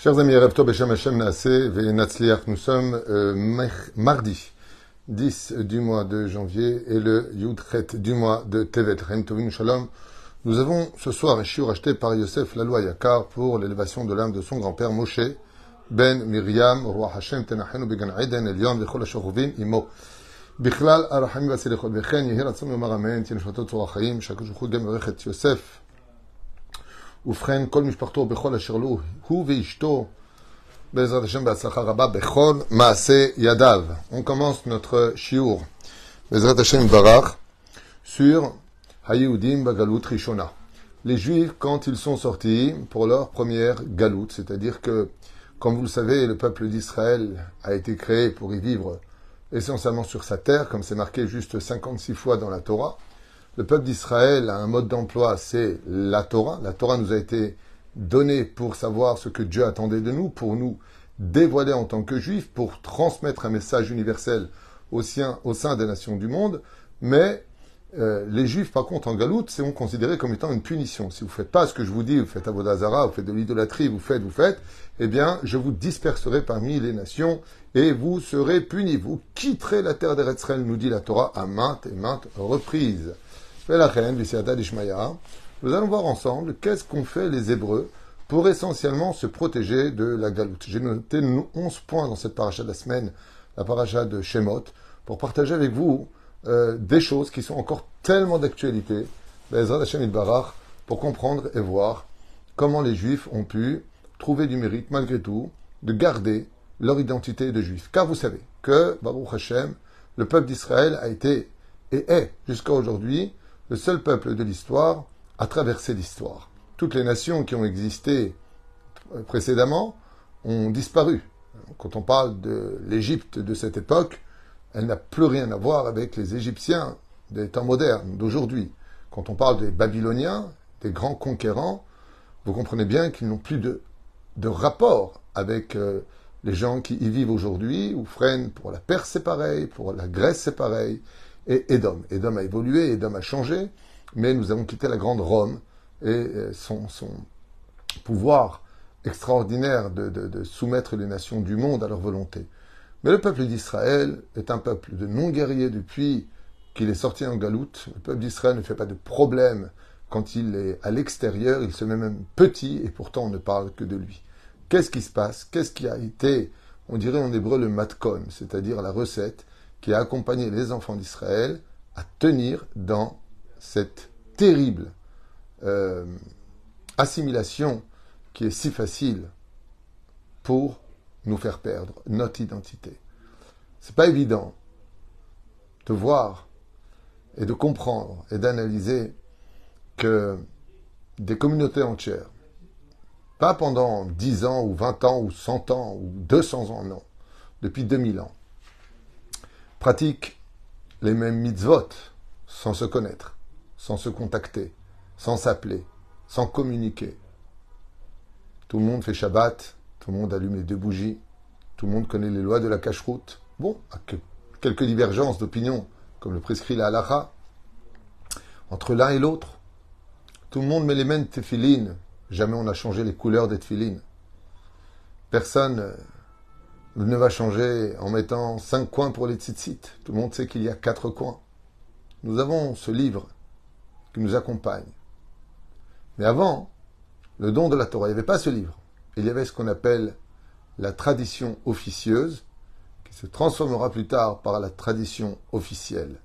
Chers amis, Erev Tov Beshem Hashem Naase Ve'Natzliach, nous sommes euh, mardi 10 du mois de janvier et le Yudchet du mois de Tevet. Reim Tovin Shalom. Nous avons ce soir un shiur acheté par Yosef Laloy Yakar pour l'élévation de l'âme de son grand-père Moshe ben Miriam, roi Hashem Tenachenu Began Eden Elion Vechol Ashoruvim Imo. בכלל הרחמים והסליחות, וכן יהי רצון לומר אמן, תהיה נשמתו צור החיים, שהקדוש ברוך הוא גם יברך את יוסף ובכן, כל משפחתו בכל אשר לו, הוא ואשתו, בעזרת השם בהצלחה רבה, בכל מעשה ידיו. On commence notre shiur, בעזרת השם barach, sur Hayudim Bagalut Rishona. Les Juifs, quand ils sont sortis pour leur première galoute, c'est-à-dire que, comme vous le savez, le peuple d'Israël a été créé pour y vivre essentiellement sur sa terre, comme c'est marqué juste 56 fois dans la Torah. le peuple d'Israël a un mode d'emploi, c'est la Torah. La Torah nous a été donnée pour savoir ce que Dieu attendait de nous, pour nous dévoiler en tant que juifs, pour transmettre un message universel au sein, des nations du monde. Mais euh, les juifs, par contre, en galoute, sont considérés comme étant une punition. Si vous ne faites pas ce que je vous dis, vous faites Avodazara, vous faites de l'idolâtrie, vous faites, vous faites, eh bien, je vous disperserai parmi les nations et vous serez punis. Vous quitterez la terre d'Eretzrel, nous dit la Torah, à maintes et maintes reprises. Nous allons voir ensemble qu'est-ce qu'ont fait les Hébreux pour essentiellement se protéger de la galoute. J'ai noté 11 points dans cette paracha de la semaine, la paracha de Shemot, pour partager avec vous euh, des choses qui sont encore tellement d'actualité, pour comprendre et voir comment les Juifs ont pu trouver du mérite, malgré tout, de garder leur identité de Juifs. Car vous savez que, Baruch Hashem, le peuple d'Israël a été et est jusqu'à aujourd'hui le seul peuple de l'histoire à traverser l'histoire. Toutes les nations qui ont existé précédemment ont disparu. Quand on parle de l'Égypte de cette époque, elle n'a plus rien à voir avec les Égyptiens des temps modernes, d'aujourd'hui. Quand on parle des Babyloniens, des grands conquérants, vous comprenez bien qu'ils n'ont plus de, de rapport avec euh, les gens qui y vivent aujourd'hui, ou freinent pour la Perse c'est pareil, pour la Grèce c'est pareil, et Édom. Édom a évolué, Édom a changé, mais nous avons quitté la grande Rome et euh, son, son pouvoir extraordinaire de, de, soumettre les nations du monde à leur volonté. Mais le peuple d'Israël est un peuple de non-guerriers depuis qu'il est sorti en galoute. Le peuple d'Israël ne fait pas de problème quand il est à l'extérieur, il se met même petit et pourtant on ne parle que de lui. Qu'est-ce qui se passe? Qu'est-ce qui a été, on dirait en hébreu, le matkon, c'est-à-dire la recette qui a accompagné les enfants d'Israël à tenir dans cette terrible euh, assimilation qui est si facile pour nous faire perdre notre identité. C'est pas évident de voir et de comprendre et d'analyser que des communautés entières, pas pendant 10 ans ou 20 ans ou 100 ans ou 200 ans, non, depuis 2000 ans, pratiquent les mêmes mitzvot sans se connaître, sans se contacter, sans s'appeler, sans communiquer. Tout le monde fait Shabbat, tout le monde allume les deux bougies, tout le monde connaît les lois de la cache-route. Bon, quelques divergences d'opinion, comme le prescrit la halacha, entre l'un et l'autre. Tout le monde met les mêmes téphilines. Jamais on n'a changé les couleurs des téphilines. Personne euh, ne va changer en mettant cinq coins pour les tzitzit. Tout le monde sait qu'il y a quatre coins. Nous avons ce livre qui nous accompagne. Mais avant, le don de la Torah, il n'y avait pas ce livre. Il y avait ce qu'on appelle la tradition officieuse, qui se transformera plus tard par la tradition officielle.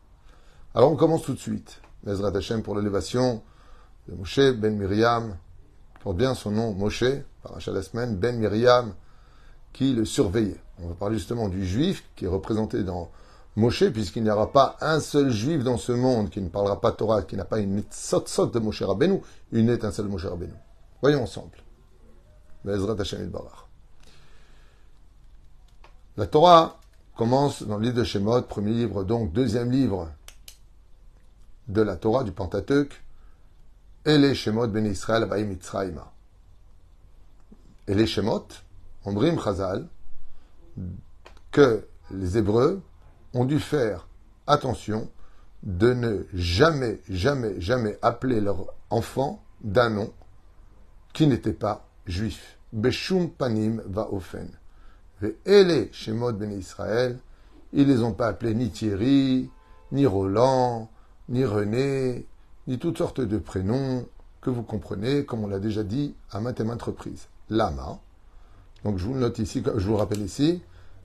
Alors on commence tout de suite. Bezrat Hashem pour l'élévation de Moshe ben Miriam, porte bien son nom Moshe, par la semaine, ben Miriam, qui le surveillait. On va parler justement du juif qui est représenté dans Moshe, puisqu'il n'y aura pas un seul juif dans ce monde qui ne parlera pas Torah, qui n'a pas une mitzot de Moshe Rabbeinu, une étincelle de Moshe Rabbeinu. Voyons ensemble. La Torah commence dans le livre de Shemot, premier livre, donc deuxième livre de la Torah, du Pentateuch, et Shemot ben Israël Mitzrayima. Et les Shemot, Ombrim Chazal, que les Hébreux ont dû faire attention de ne jamais, jamais, jamais appeler leur enfant d'un nom qui n'était pas juif. beshum panim va ofen. Ve'ele shemot ben Israël, ils les ont pas appelés ni Thierry, ni Roland, ni René, ni toutes sortes de prénoms que vous comprenez, comme on l'a déjà dit à maintes et maintes reprises. Lama. Donc je vous le note ici, je vous le rappelle ici.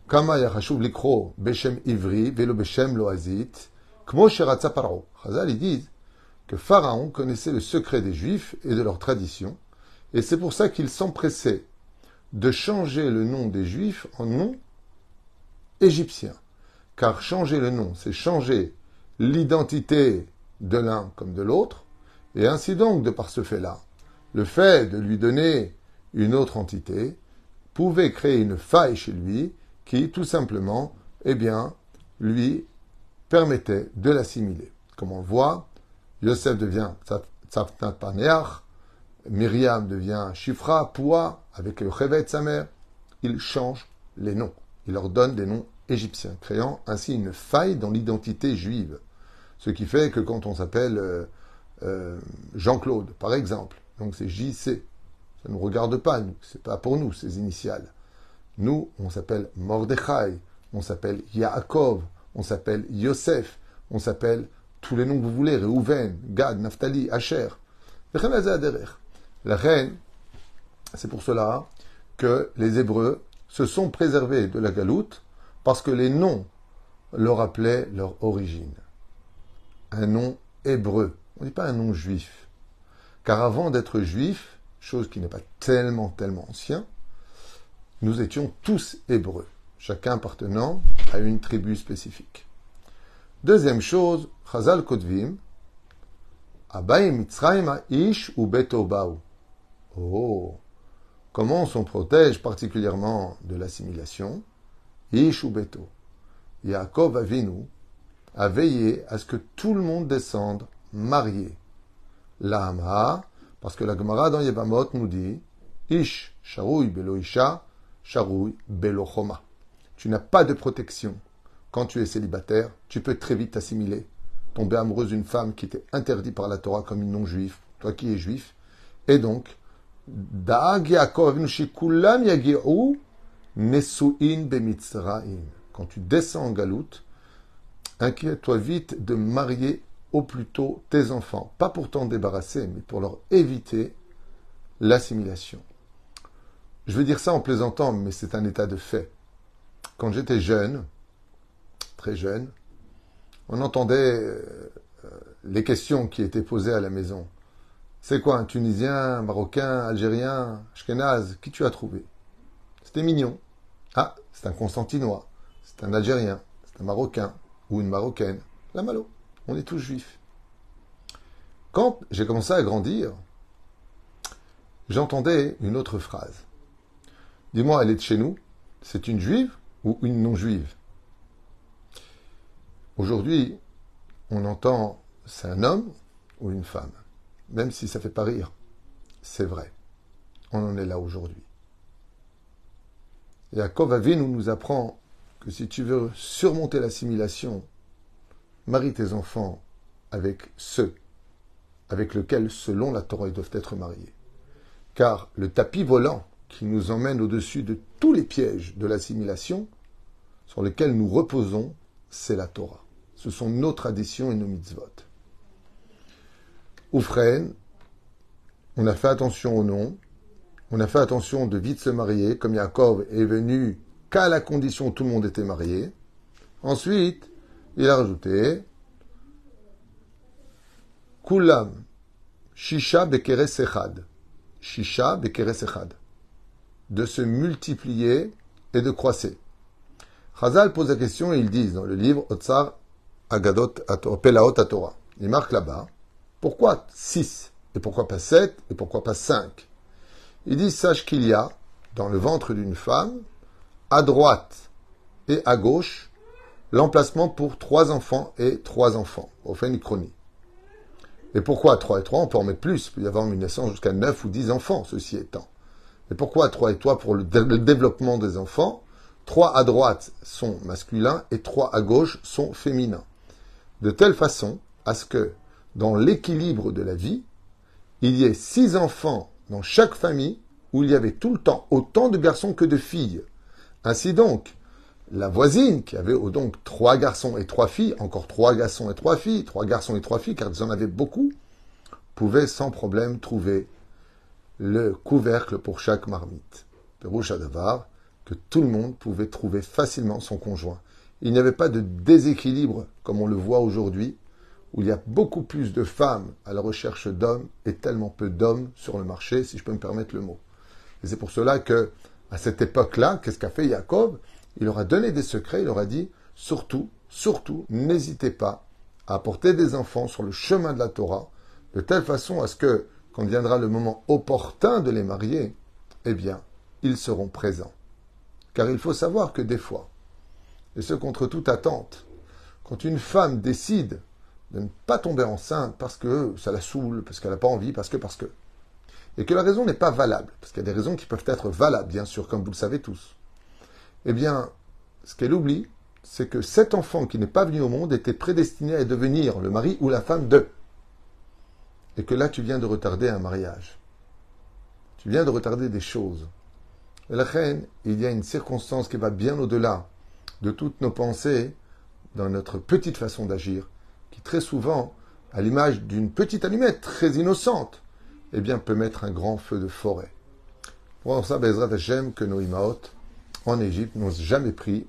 Kama yachashuv likro beshem ivri velo beshem loazit. Kmo sheratza. Chazal, ils disent que Pharaon connaissait le secret des Juifs et de leur tradition, et c'est pour ça qu'il s'empressait de changer le nom des Juifs en nom égyptien. Car changer le nom, c'est changer l'identité de l'un comme de l'autre, et ainsi donc, de par ce fait-là, le fait de lui donner une autre entité pouvait créer une faille chez lui qui, tout simplement, eh bien, lui permettait de l'assimiler. Comme on le voit, Yosef devient Tzafnat Paneach, Myriam devient Shifra, Poua, avec le Chevet de sa mère. Il change les noms. Il leur donne des noms égyptiens, créant ainsi une faille dans l'identité juive. Ce qui fait que quand on s'appelle euh, euh, Jean-Claude, par exemple, donc c'est JC, ça ne nous regarde pas, nous, c'est pas pour nous ces initiales. Nous, on s'appelle Mordechai, on s'appelle Yaakov, on s'appelle Yosef, on s'appelle tous les noms que vous voulez, Reuven, Gad, Naphtali, Asher. La reine, c'est pour cela que les Hébreux se sont préservés de la galoute parce que les noms leur appelaient leur origine un nom hébreu. On ne dit pas un nom juif. Car avant d'être juif, chose qui n'est pas tellement, tellement ancien, nous étions tous hébreux, chacun appartenant à une tribu spécifique. Deuxième chose, Chazal Kodvim, Ish ou Oh, comment on s'en protège particulièrement de l'assimilation? Ish ou Beto? Yaakov Avinu, à veiller à ce que tout le monde descende marié. L'Amha, parce que la Gemara dans Yebamot nous dit Ish, Sharoui Belo Isha, Belo Choma. Tu n'as pas de protection. Quand tu es célibataire, tu peux très vite t'assimiler, tomber amoureuse d'une femme qui était interdite par la Torah comme une non-juif, toi qui es juif. Et donc, Quand tu descends en galoute, inquiète-toi vite de marier au plus tôt tes enfants. Pas pour t'en débarrasser, mais pour leur éviter l'assimilation. Je veux dire ça en plaisantant, mais c'est un état de fait. Quand j'étais jeune, très jeune, on entendait euh, les questions qui étaient posées à la maison. C'est quoi un Tunisien, un Marocain, Algérien, Ashkenaz? Qui tu as trouvé? C'était mignon. Ah, c'est un Constantinois, c'est un Algérien, c'est un Marocain, ou une Marocaine, la Malo. On est tous juifs. Quand j'ai commencé à grandir, j'entendais une autre phrase. Dis-moi, elle est de chez nous? C'est une juive ou une non-juive? Aujourd'hui, on entend c'est un homme ou une femme. Même si ça fait pas rire, c'est vrai. On en est là aujourd'hui. Yaakov Avinu nous apprend que si tu veux surmonter l'assimilation, marie tes enfants avec ceux avec lesquels, selon la Torah, ils doivent être mariés. Car le tapis volant qui nous emmène au-dessus de tous les pièges de l'assimilation, sur lesquels nous reposons, c'est la Torah. Ce sont nos traditions et nos mitzvot. Oufren, on a fait attention au nom, on a fait attention de vite se marier, comme Yaakov est venu qu'à la condition où tout le monde était marié. Ensuite, il a rajouté Kulam, Shisha bekeres echad. Shisha bekeres echad. De se multiplier et de croisser. Chazal pose la question et ils disent dans le livre Otsar Agadot Pelaot Torah. Il marque là-bas pourquoi 6 et pourquoi pas 7 et pourquoi pas 5 Il dit sache qu'il y a dans le ventre d'une femme à droite et à gauche l'emplacement pour trois enfants et trois enfants, au fin chronie. Et pourquoi trois et trois On peut en mettre plus, il peut y avoir une naissance jusqu'à neuf ou dix enfants, ceci étant. Et pourquoi trois et trois Pour le, développement des enfants, trois à droite sont masculins et trois à gauche sont féminins. De telle façon à ce que, dans l'équilibre de la vie, il y ait six enfants dans chaque famille où il y avait tout le temps autant de garçons que de filles. Ainsi donc, la voisine, qui avait donc trois garçons et trois filles, encore trois garçons et trois filles, trois garçons et trois filles, car ils en avaient beaucoup, pouvait sans problème trouver le couvercle pour chaque marmite. Pérouche Adavar, que tout le monde pouvait trouver facilement son conjoint. Il n'y avait pas de déséquilibre comme on le voit aujourd'hui, où il y a beaucoup plus de femmes à la recherche d'hommes et tellement peu d'hommes sur le marché, si je peux me permettre le mot. Et c'est pour cela que, à cette époque-là, qu'est-ce qu'a fait Jacob? Il leur a donné des secrets, il leur a dit, surtout, surtout, n'hésitez pas à apporter des enfants sur le chemin de la Torah, de telle façon à ce que, quand viendra le moment opportun de les marier, eh bien, ils seront présents. Car il faut savoir que des fois, et ce contre toute attente, quand une femme décide de ne pas tomber enceinte parce que ça la saoule, parce qu'elle n'a pas envie, parce que, parce que, et que la raison n'est pas valable, parce qu'il y a des raisons qui peuvent être valables, bien sûr, comme vous le savez tous, eh bien, ce qu'elle oublie, c'est que cet enfant qui n'est pas venu au monde était prédestiné à devenir le mari ou la femme de. Et que là, tu viens de retarder un mariage. Tu viens de retarder des choses. Et la reine, il y a une circonstance qui va bien au-delà de toutes nos pensées dans notre petite façon d'agir, qui très souvent, à l'image d'une petite allumette très innocente, eh bien, peut mettre un grand feu de forêt. Pour ça, Bezrat Hashem, que nos Imaot, en Égypte, n'ont jamais pris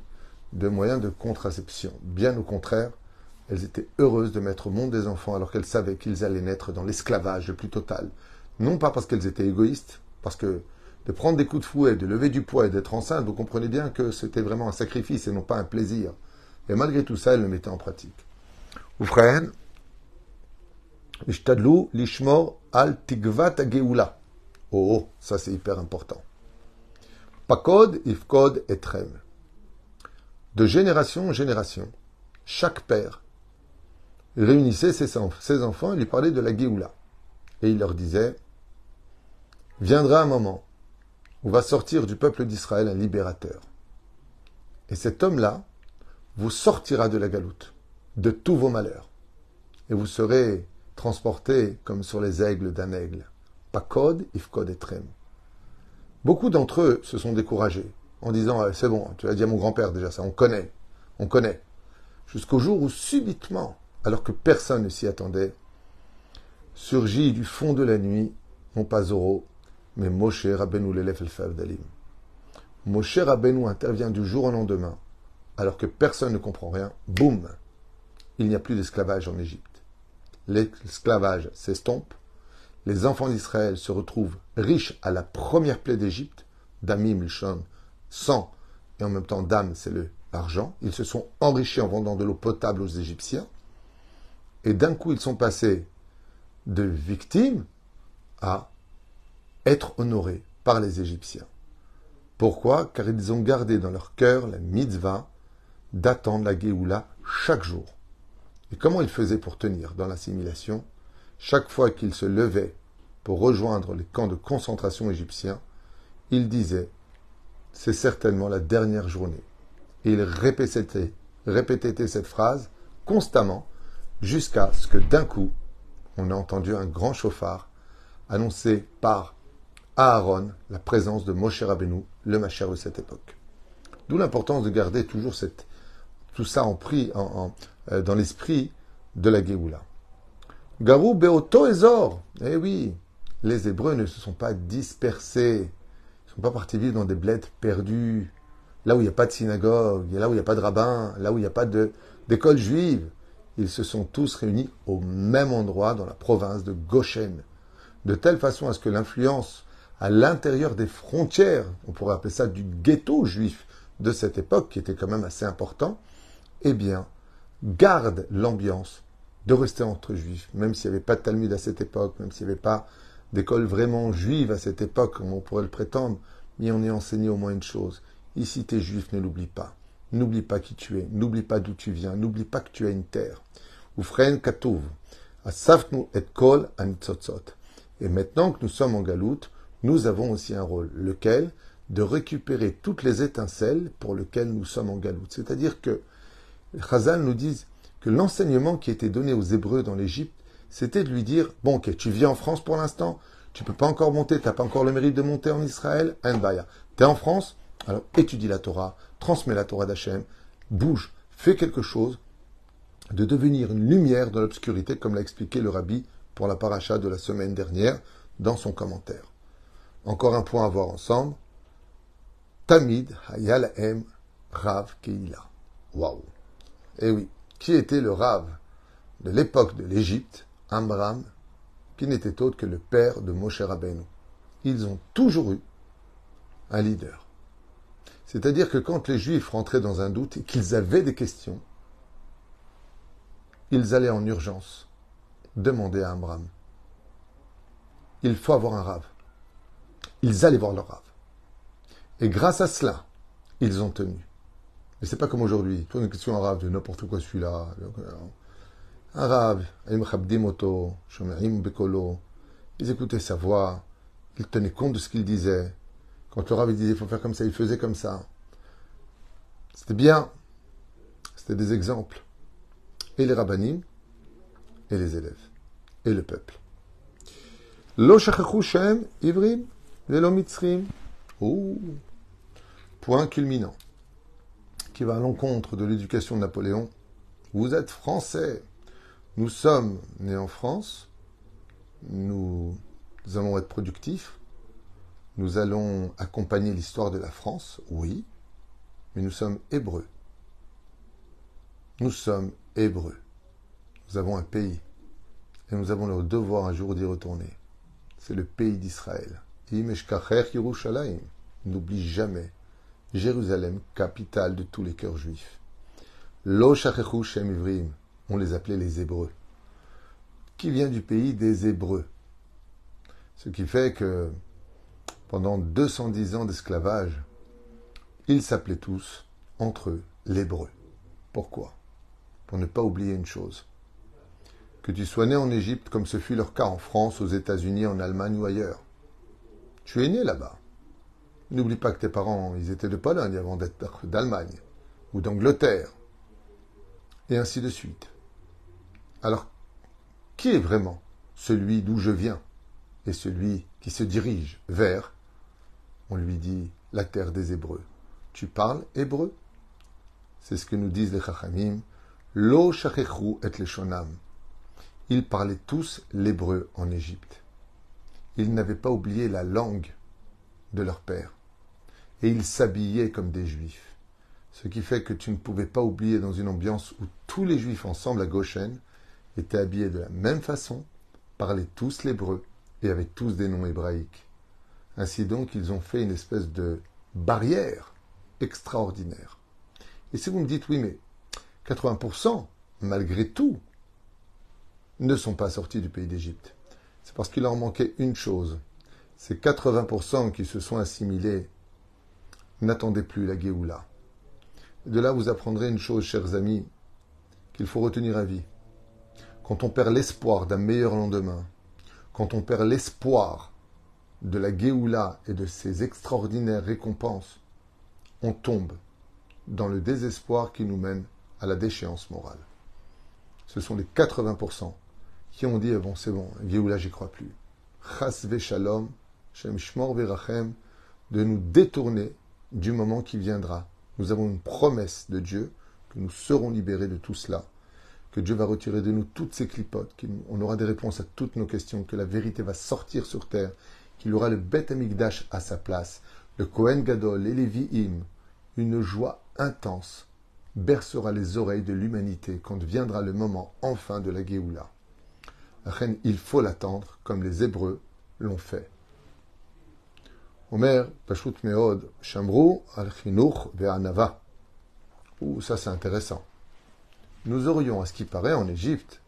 de moyens de contraception. Bien au contraire, elles étaient heureuses de mettre au monde des enfants alors qu'elles savaient qu'ils allaient naître dans l'esclavage le plus total. Non pas parce qu'elles étaient égoïstes, parce que de prendre des coups de fouet, de lever du poids et d'être enceinte, vous comprenez bien que c'était vraiment un sacrifice et non pas un plaisir. Et malgré tout ça, elles le mettaient en pratique. Lishmor al tigvat geoula. Oh, oh, ça c'est hyper important. Pakod, ifkod, etrem. De génération en génération, chaque père réunissait ses, enfants et lui parlait de la Géoula. Et il leur disait Viendra un moment où va sortir du peuple d'Israël un libérateur. Et cet homme-là vous sortira de la galoute, de tous vos malheurs. Et vous serez transportés comme sur les aigles d'un aigle. Pakod, Ifkod et Trem. Beaucoup d'entre eux se sont découragés en disant ah, C'est bon, tu as dit à mon grand-père déjà ça, on connaît, on connaît. Jusqu'au jour où subitement, alors que personne ne s'y attendait, surgit du fond de la nuit, non pas Zoro, mais Moshe Rabbeinu l'élève el Dalim. Moshe Rabbeinu intervient du jour au lendemain, alors que personne ne comprend rien. Boum Il n'y a plus d'esclavage en Égypte l'esclavage s'estompe, les enfants d'Israël se retrouvent riches à la première plaie d'Égypte, Damim, Lishon, sang, et en même temps Dam, c'est l'argent. Ils se sont enrichis en vendant de l'eau potable aux Égyptiens. Et d'un coup, ils sont passés de victimes à être honorés par les Égyptiens. Pourquoi? Car ils ont gardé dans leur cœur la mitzvah d'attendre la Géoula chaque jour. Et comment il faisait pour tenir dans l'assimilation? Chaque fois qu'il se levait pour rejoindre les camps de concentration égyptiens, il disait C'est certainement la dernière journée. Et il répétait, cette phrase constamment jusqu'à ce que d'un coup, on a entendu un grand chauffard annoncer par Aaron la présence de Moshe Rabbeinu, le Macher de cette époque. D'où l'importance de garder toujours tout ça en, prix, en, euh, dans l'esprit de la Géoula. Garou Beoto Ezor. Eh oui, les Hébreux ne se sont pas dispersés. Ils ne sont pas partis vivre dans des bleds perdus, là où il n'y a pas de synagogue, là où il n'y a pas de rabbin, là où il n'y a pas d'école juive. Ils se sont tous réunis au même endroit dans la province de Goshen, de telle façon à ce que l'influence à l'intérieur des frontières, on pourrait appeler ça du ghetto juif de cette époque, qui était quand même assez important, eh bien, garde l'ambiance de rester entre juifs, même s'il n'y avait pas de Talmud à cette époque, même s'il n'y avait pas d'école vraiment juive à cette époque, comme on pourrait le prétendre, mais on est enseigné au moins une chose. Ici, tu es juif, ne l'oublie pas. N'oublie pas qui tu es, n'oublie pas d'où tu viens, n'oublie pas que tu as une terre. Oufren katouv, asafnu et kol anitzotzot. Et maintenant que nous sommes en galoute, nous avons aussi un rôle, lequel? De récupérer toutes les étincelles pour lesquelles nous sommes en galoute. C'est-à-dire que Chazal nous dit que l'enseignement qui était donné aux Hébreux dans l'Égypte, c'était de lui dire Bon, ok, tu viens en France pour l'instant, Tu peux pas encore monter, tu n'as pas encore le mérite de monter en Israël, Tu es en France, alors étudie la Torah, transmets la Torah d'Hachem, bouge, fais quelque chose de devenir une lumière dans l'obscurité, comme l'a expliqué le rabbi pour la paracha de la semaine dernière dans son commentaire. Encore un point à voir ensemble. Tamid Hayalaem Rav Keila. Waouh! Eh oui, qui était le Rav de l'époque de l'Égypte, Amram, qui n'était autre que le père de Moshe Rabbeinu. Ils ont toujours eu un leader. C'est-à-dire que quand les Juifs rentraient dans un doute et qu'ils avaient des questions, ils allaient en urgence demander à Amram. Il faut avoir un rave. Ils allaient voir leur rave. Et grâce à cela, ils ont tenu. Mais c'est pas comme aujourd'hui. Toi, une question à rave de n'importe quoi celui-là. Un rave, ils écoutaient sa voix, ils tenaient compte de ce qu'il disait. Quand le rave disait il faut faire comme ça, il faisait comme ça. C'était bien. C'était des exemples. Et les rabbinim, et les élèves, et le peuple. Lo shem ivrim, velo mitzrim. Point culminant qui va à l'encontre de l'éducation de Napoléon. Vous êtes français. Nous sommes nés en France. Nous, allons être productifs. Nous allons accompagner l'histoire de la France, oui, mais nous sommes hébreux. Nous sommes hébreux. Nous avons un pays et nous avons le devoir un jour d'y retourner. C'est le pays d'Israël. N'oublie jamais Jérusalem, capitale de tous les cœurs juifs. Lo Shem Ivrim, on les appelait les Hébreux, qui vient du pays des Hébreux? Ce qui fait que pendant 210 ans d'esclavage, ils s'appelaient tous, entre eux, l'Hébreu. Pourquoi? Pour ne pas oublier une chose. Que tu sois né en Égypte comme ce fut leur cas en France, aux États-Unis, en Allemagne ou ailleurs. Tu es né là-bas. N'oublie pas que tes parents, ils étaient de Pologne avant d'être d'Allemagne ou d'Angleterre. Et ainsi de suite. Alors, qui est vraiment celui d'où je viens et celui qui se dirige vers? On lui dit la terre des Hébreux. Tu parles hébreu? C'est ce que nous disent les Chachamim. Lo shachechu et les shonam. Ils parlaient tous l'hébreu en Égypte. Ils n'avaient pas oublié la langue de leur père et ils s'habillaient comme des juifs. Ce qui fait que tu ne pouvais pas oublier dans une ambiance où tous les juifs ensemble à Goshen étaient habillés de la même façon, parlaient tous l'hébreu et avaient tous des noms hébraïques. Ainsi donc, ils ont fait une espèce de barrière extraordinaire. Et si vous me dites, oui, mais 80%, malgré tout, ne sont pas sortis du pays d'Égypte. C'est parce qu'il leur manquait une chose. Ces 80% qui se sont assimilés n'attendez plus la Géoula. De là, vous apprendrez une chose, chers amis, qu'il faut retenir à vie. Quand on perd l'espoir d'un meilleur lendemain, quand on perd l'espoir de la Géoula et de ses extraordinaires récompenses, on tombe dans le désespoir qui nous mène à la déchéance morale. Ce sont les 80% qui ont dit, bon, c'est bon, Géoula, j'y crois plus. Chas shalom, shem shmor de nous détourner du moment qui viendra. Nous avons une promesse de Dieu que nous serons libérés de tout cela, que Dieu va retirer de nous toutes ces clipotes, qu'on aura des réponses à toutes nos questions, que la vérité va sortir sur terre, qu'il aura le Beth Amikdash à sa place, le Kohen Gadol et les Vihim, une joie intense bercera les oreilles de l'humanité quand viendra le moment enfin de la Géoula. Il faut l'attendre comme les Hébreux l'ont fait. Omer, Pashut Meod, Shamru, al Chinuch, Ve'anava. Ouh, ça c'est intéressant. Nous aurions, à ce qui paraît, en Égypte,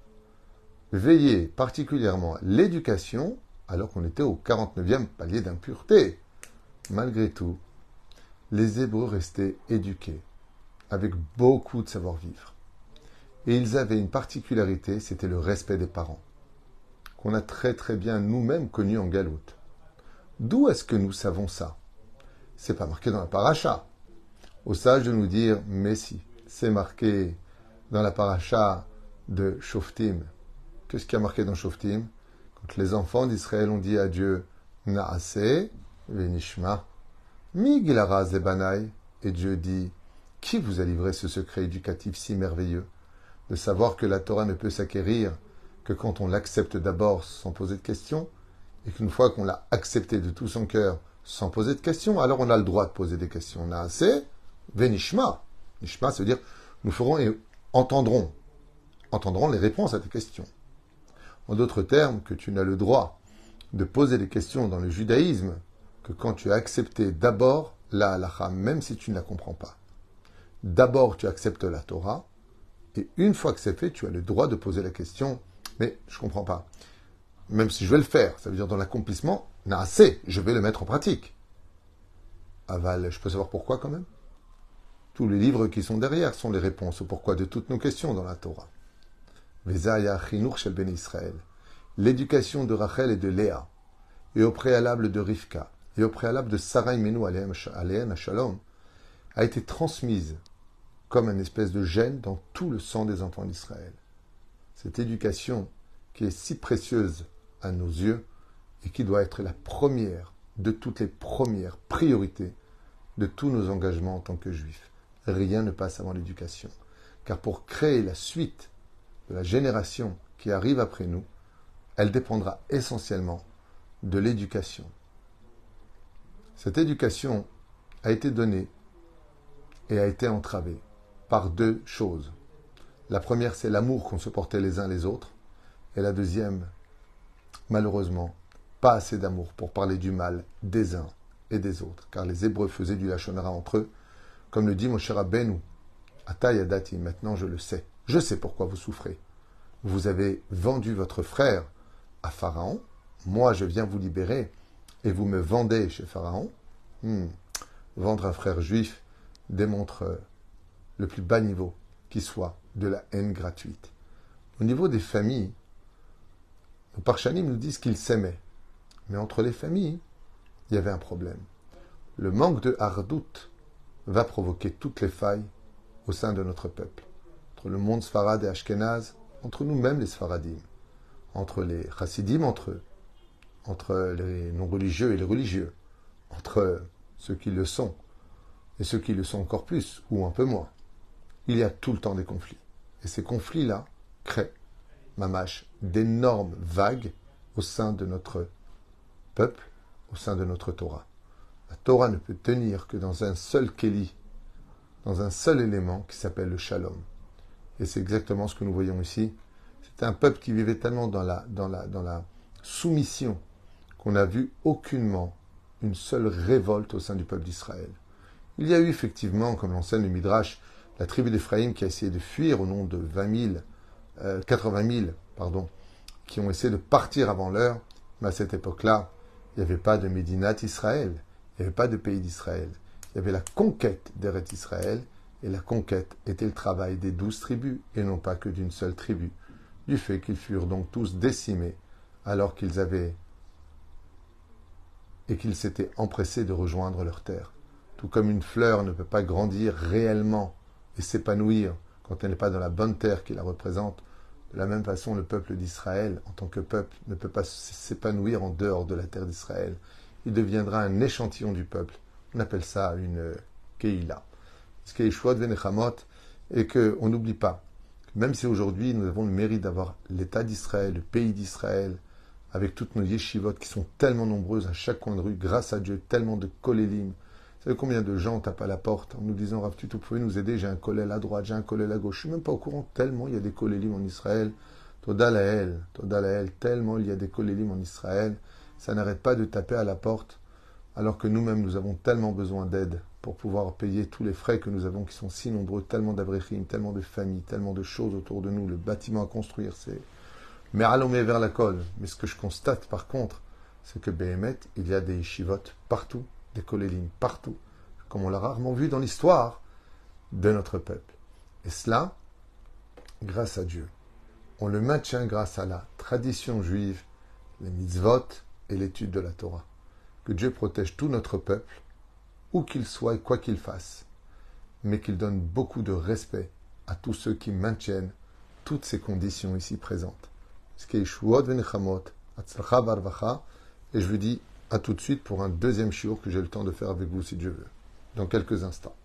veillé particulièrement à l'éducation, alors qu'on était au 49e palier d'impureté. Malgré tout, les Hébreux restaient éduqués, avec beaucoup de savoir-vivre. Et ils avaient une particularité, c'était le respect des parents, qu'on a très très bien nous-mêmes connu en Galoute. D'où est-ce que nous savons ça? C'est pas marqué dans la paracha. Au sage de nous dire, mais si, c'est marqué dans la paracha de Shoftim. Qu'est-ce qui a marqué dans Shoftim? Quand les enfants d'Israël ont dit à Dieu Naase, Venishma, Migilaraz Banai, et Dieu dit Qui vous a livré ce secret éducatif si merveilleux? De savoir que la Torah ne peut s'acquérir que quand on l'accepte d'abord sans poser de questions, et qu'une fois qu'on l'a accepté de tout son cœur sans poser de questions, alors on a le droit de poser des questions. Naase, Venishma. Nishma, ça veut dire nous ferons et entendrons, entendrons les réponses à tes questions. En d'autres termes, que tu n'as le droit de poser des questions dans le judaïsme que quand tu as accepté d'abord la halacha, même si tu ne la comprends pas. D'abord, tu acceptes la Torah, et une fois que c'est fait, tu as le droit de poser la question, mais je ne comprends pas. Même si je vais le faire, ça veut dire dans l'accomplissement, n'a assez, je vais le mettre en pratique. Aval, je peux savoir pourquoi quand même? Tous les livres qui sont derrière sont les réponses au pourquoi de toutes nos questions dans la Torah. Ben Israël. L'éducation de Rachel et de Léa, et au préalable de Rivka, et au préalable de Sarai Menou à Shalom, a été transmise comme une espèce de gène dans tout le sang des enfants d'Israël. Cette éducation qui est si précieuse à nos yeux et qui doit être la première de toutes les premières priorités de tous nos engagements en tant que juifs rien ne passe avant l'éducation. Car pour créer la suite de la génération qui arrive après nous, elle dépendra essentiellement de l'éducation. Cette éducation a été donnée et a été entravée par deux choses. La première, c'est l'amour qu'on se portait les uns les autres. Et la deuxième, malheureusement, pas assez d'amour pour parler du mal des uns et des autres. Car les Hébreux faisaient du lachonara entre eux comme le dit mon cher Abenou, Atayadati, maintenant je le sais. Je sais pourquoi vous souffrez. Vous avez vendu votre frère à Pharaon. Moi, je viens vous libérer et vous me vendez chez Pharaon. Hmm. Vendre un frère juif démontre euh, le plus bas niveau qui soit de la haine gratuite. Au niveau des familles, nos parchanim nous disent qu'ils s'aimaient. Mais entre les familles, il y avait un problème. Le manque de hardout va provoquer toutes les failles au sein de notre peuple. Entre le monde Sfarad et Ashkenaz, entre nous-mêmes les Sfaradim, entre les Chassidim entre eux, entre les non-religieux et les religieux, entre ceux qui le sont et ceux qui le sont encore plus ou un peu moins. Il y a tout le temps des conflits. Et ces conflits-là créent, mamache, d'énormes vagues au sein de notre peuple, au sein de notre Torah. La Torah ne peut tenir que dans un seul Kéli, dans un seul élément qui s'appelle le Shalom. Et c'est exactement ce que nous voyons ici. C'est un peuple qui vivait tellement dans la, dans la, dans la soumission qu'on n'a vu aucunement une seule révolte au sein du peuple d'Israël. Il y a eu effectivement, comme l'enseigne le Midrash, la tribu d'Éphraïm qui a essayé de fuir au nom de 20 000, 80 000, pardon, qui ont essayé de partir avant l'heure. Mais à cette époque-là, il n'y avait pas de Médinat Israël. Il n'y avait pas de pays d'Israël. Il y avait la conquête d'Eret Israël, et la conquête était le travail des douze tribus, et non pas que d'une seule tribu, du fait qu'ils furent donc tous décimés alors qu'ils avaient et qu'ils s'étaient empressés de rejoindre leur terre. Tout comme une fleur ne peut pas grandir réellement et s'épanouir quand elle n'est pas dans la bonne terre qui la représente, de la même façon le peuple d'Israël, en tant que peuple, ne peut pas s'épanouir en dehors de la terre d'Israël il deviendra un échantillon du peuple. On appelle ça une Keila. Ce qui est choix de Venechamot, et qu'on n'oublie pas, même si aujourd'hui nous avons le mérite d'avoir l'État d'Israël, le pays d'Israël, avec toutes nos yeshivot qui sont tellement nombreuses à chaque coin de rue, grâce à Dieu, tellement de kolélim. Vous combien de gens tapent à la porte en nous disant Rav, tu pouvez nous aider, j'ai un collèle à droite, j'ai un collèle à gauche. Je suis même pas au courant tellement il y a des kolélim en Israël. Toda Lael, Toda Lael, tellement il y a des kolélim en Israël ça n'arrête pas de taper à la porte, alors que nous-mêmes, nous avons tellement besoin d'aide pour pouvoir payer tous les frais que nous avons, qui sont si nombreux, tellement d'abrechim, tellement de familles, tellement de choses autour de nous, le bâtiment à construire, c'est... Mais allons vers la colle. Mais ce que je constate, par contre, c'est que Béhémet, il y a des chivotes partout, des kolélim partout, comme on l'a rarement vu dans l'histoire de notre peuple. Et cela, grâce à Dieu. On le maintient grâce à la tradition juive, les mitzvot, et l'étude de la Torah. Que Dieu protège tout notre peuple, où qu'il soit et quoi qu'il fasse, mais qu'il donne beaucoup de respect à tous ceux qui maintiennent toutes ces conditions ici présentes. Et je vous dis à tout de suite pour un deuxième shiur que j'ai le temps de faire avec vous si Dieu veut, dans quelques instants.